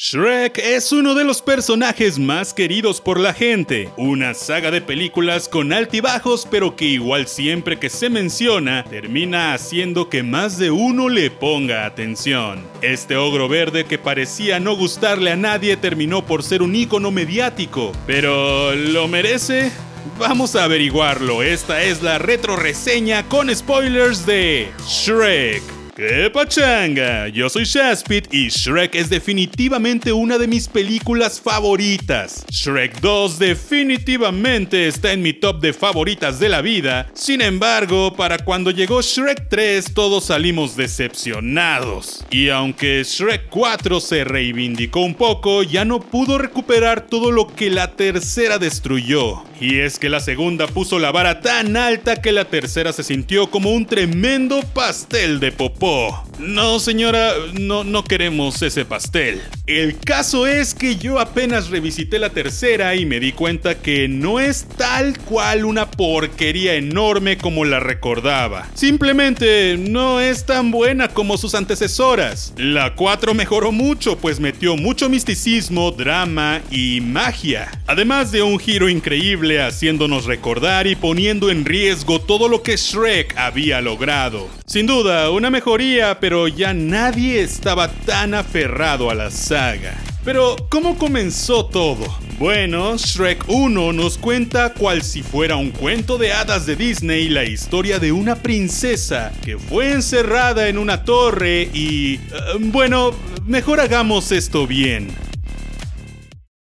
Shrek es uno de los personajes más queridos por la gente, una saga de películas con altibajos pero que igual siempre que se menciona termina haciendo que más de uno le ponga atención. Este ogro verde que parecía no gustarle a nadie terminó por ser un ícono mediático, pero ¿lo merece? Vamos a averiguarlo, esta es la retro reseña con spoilers de Shrek. ¡Qué pachanga! Yo soy Shaspit y Shrek es definitivamente una de mis películas favoritas. Shrek 2 definitivamente está en mi top de favoritas de la vida. Sin embargo, para cuando llegó Shrek 3 todos salimos decepcionados. Y aunque Shrek 4 se reivindicó un poco, ya no pudo recuperar todo lo que la tercera destruyó. Y es que la segunda puso la vara tan alta que la tercera se sintió como un tremendo pastel de popó tiempo. No, señora, no, no queremos ese pastel. El caso es que yo apenas revisité la tercera y me di cuenta que no es tal cual una porquería enorme como la recordaba. Simplemente no es tan buena como sus antecesoras. La 4 mejoró mucho, pues metió mucho misticismo, drama y magia. Además de un giro increíble haciéndonos recordar y poniendo en riesgo todo lo que Shrek había logrado. Sin duda, una mejoría, pero ya nadie estaba tan aferrado a la saga. Pero, ¿cómo comenzó todo? Bueno, Shrek 1 nos cuenta cual si fuera un cuento de hadas de Disney la historia de una princesa que fue encerrada en una torre y... Eh, bueno, mejor hagamos esto bien.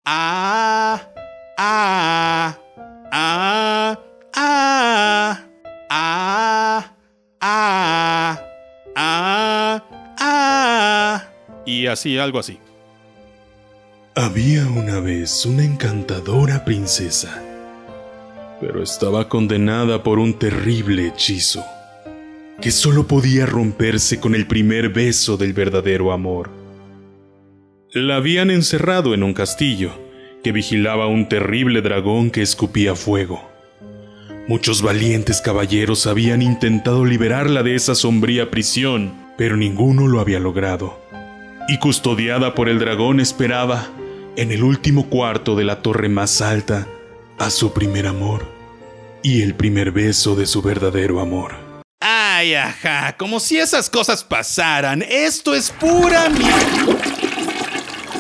Ah. Y así, algo así. Había una vez una encantadora princesa, pero estaba condenada por un terrible hechizo, que solo podía romperse con el primer beso del verdadero amor. La habían encerrado en un castillo, que vigilaba un terrible dragón que escupía fuego. Muchos valientes caballeros habían intentado liberarla de esa sombría prisión, pero ninguno lo había logrado. Y custodiada por el dragón esperaba, en el último cuarto de la torre más alta, a su primer amor y el primer beso de su verdadero amor. Ay, ajá, como si esas cosas pasaran. Esto es pura mierda.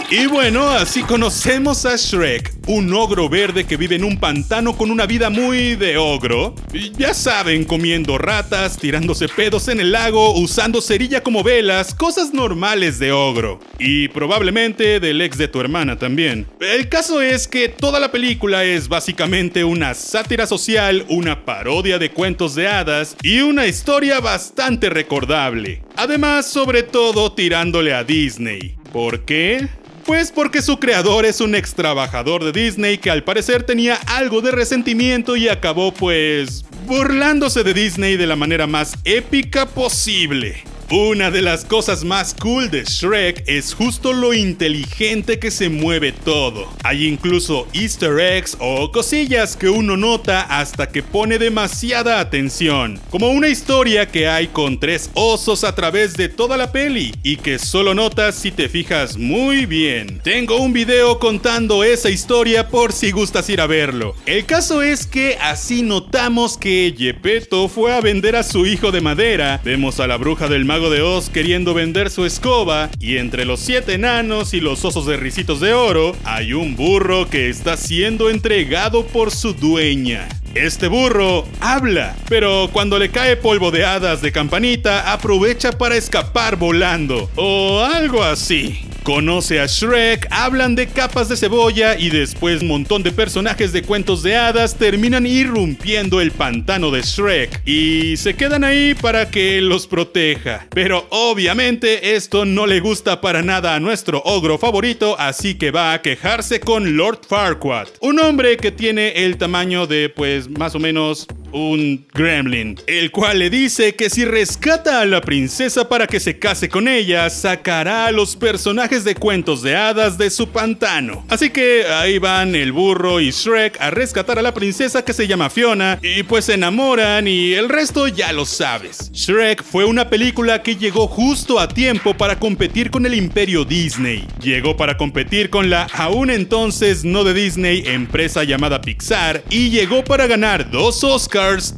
Y bueno, así conocemos a Shrek, un ogro verde que vive en un pantano con una vida muy de ogro. ya saben, comiendo ratas, tirándose pedos en el lago, usando cerilla como velas, cosas normales de ogro. Y probablemente del ex de tu hermana también. El caso es que toda la película es básicamente una sátira social, una parodia de cuentos de hadas y una historia bastante recordable. Además, sobre todo tirándole a Disney. ¿Por qué? Pues porque su creador es un ex trabajador de Disney que al parecer tenía algo de resentimiento y acabó pues burlándose de Disney de la manera más épica posible. Una de las cosas más cool de Shrek es justo lo inteligente que se mueve todo. Hay incluso easter eggs o cosillas que uno nota hasta que pone demasiada atención. Como una historia que hay con tres osos a través de toda la peli y que solo notas si te fijas muy bien. Tengo un video contando esa historia por si gustas ir a verlo. El caso es que así notamos que Gepetto fue a vender a su hijo de madera. Vemos a la bruja del mar de Oz queriendo vender su escoba y entre los siete enanos y los osos de risitos de oro hay un burro que está siendo entregado por su dueña. Este burro habla, pero cuando le cae polvo de hadas de campanita aprovecha para escapar volando o algo así. Conoce a Shrek, hablan de capas de cebolla y después un montón de personajes de cuentos de hadas terminan irrumpiendo el pantano de Shrek y se quedan ahí para que los proteja. Pero obviamente esto no le gusta para nada a nuestro ogro favorito, así que va a quejarse con Lord Farquaad, un hombre que tiene el tamaño de pues más o menos un gremlin, el cual le dice que si rescata a la princesa para que se case con ella, sacará a los personajes de cuentos de hadas de su pantano. Así que ahí van el burro y Shrek a rescatar a la princesa que se llama Fiona y pues se enamoran y el resto ya lo sabes. Shrek fue una película que llegó justo a tiempo para competir con el imperio Disney. Llegó para competir con la aún entonces no de Disney empresa llamada Pixar y llegó para ganar dos Oscars,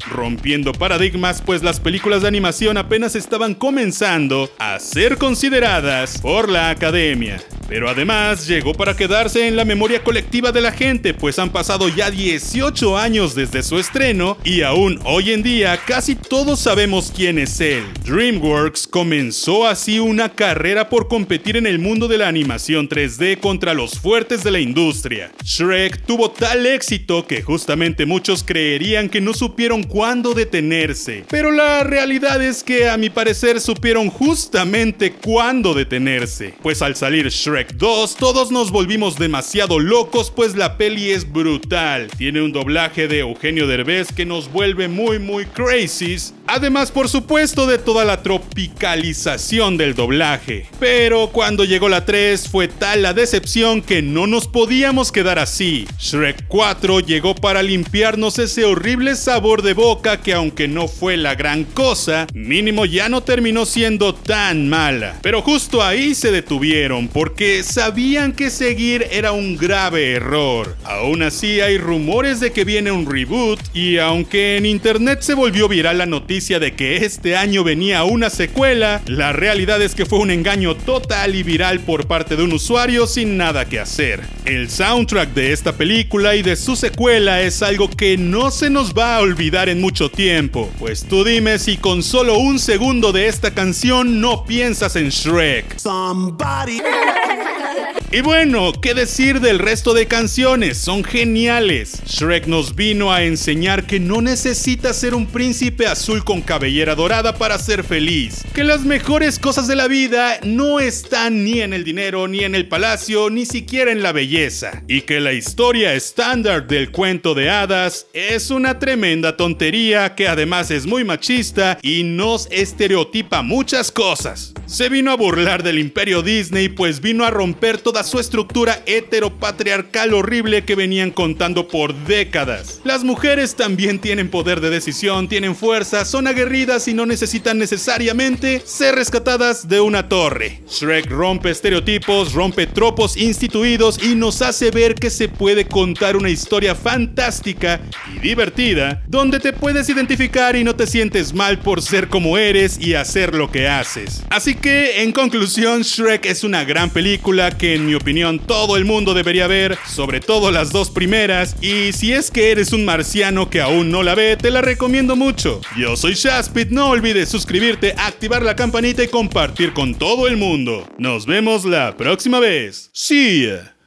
rompiendo paradigmas pues las películas de animación apenas estaban comenzando a ser consideradas por la academia. Pero además llegó para quedarse en la memoria colectiva de la gente, pues han pasado ya 18 años desde su estreno y aún hoy en día casi todos sabemos quién es él. DreamWorks comenzó así una carrera por competir en el mundo de la animación 3D contra los fuertes de la industria. Shrek tuvo tal éxito que justamente muchos creerían que no supieron cuándo detenerse, pero la realidad es que a mi parecer supieron justamente cuándo detenerse, pues al salir Shrek 2, todos nos volvimos demasiado locos pues la peli es brutal. Tiene un doblaje de Eugenio Derbez que nos vuelve muy muy crazy. Además, por supuesto, de toda la tropicalización del doblaje. Pero cuando llegó la 3 fue tal la decepción que no nos podíamos quedar así. Shrek 4 llegó para limpiarnos ese horrible sabor de boca que aunque no fue la gran cosa, mínimo ya no terminó siendo tan mala. Pero justo ahí se detuvieron porque sabían que seguir era un grave error. Aún así hay rumores de que viene un reboot y aunque en internet se volvió viral la noticia de que este año venía una secuela, la realidad es que fue un engaño total y viral por parte de un usuario sin nada que hacer. El soundtrack de esta película y de su secuela es algo que no se nos va a olvidar en mucho tiempo, pues tú dime si con solo un segundo de esta canción no piensas en Shrek. Y bueno, ¿qué decir del resto de canciones? Son geniales. Shrek nos vino a enseñar que no necesitas ser un príncipe azul con cabellera dorada para ser feliz. Que las mejores cosas de la vida no están ni en el dinero, ni en el palacio, ni siquiera en la belleza. Y que la historia estándar del cuento de hadas es una tremenda tontería que además es muy machista y nos estereotipa muchas cosas. Se vino a burlar del imperio Disney pues vino a romper toda su estructura heteropatriarcal horrible que venían contando por décadas. Las mujeres también tienen poder de decisión, tienen fuerza, son aguerridas y no necesitan necesariamente ser rescatadas de una torre. Shrek rompe estereotipos, rompe tropos instituidos y nos hace ver que se puede contar una historia fantástica y divertida donde te puedes identificar y no te sientes mal por ser como eres y hacer lo que haces. Así que, en conclusión, Shrek es una gran película que en mi opinión todo el mundo debería ver, sobre todo las dos primeras, y si es que eres un marciano que aún no la ve, te la recomiendo mucho. Yo soy Shaspit, no olvides suscribirte, activar la campanita y compartir con todo el mundo. Nos vemos la próxima vez. See ya.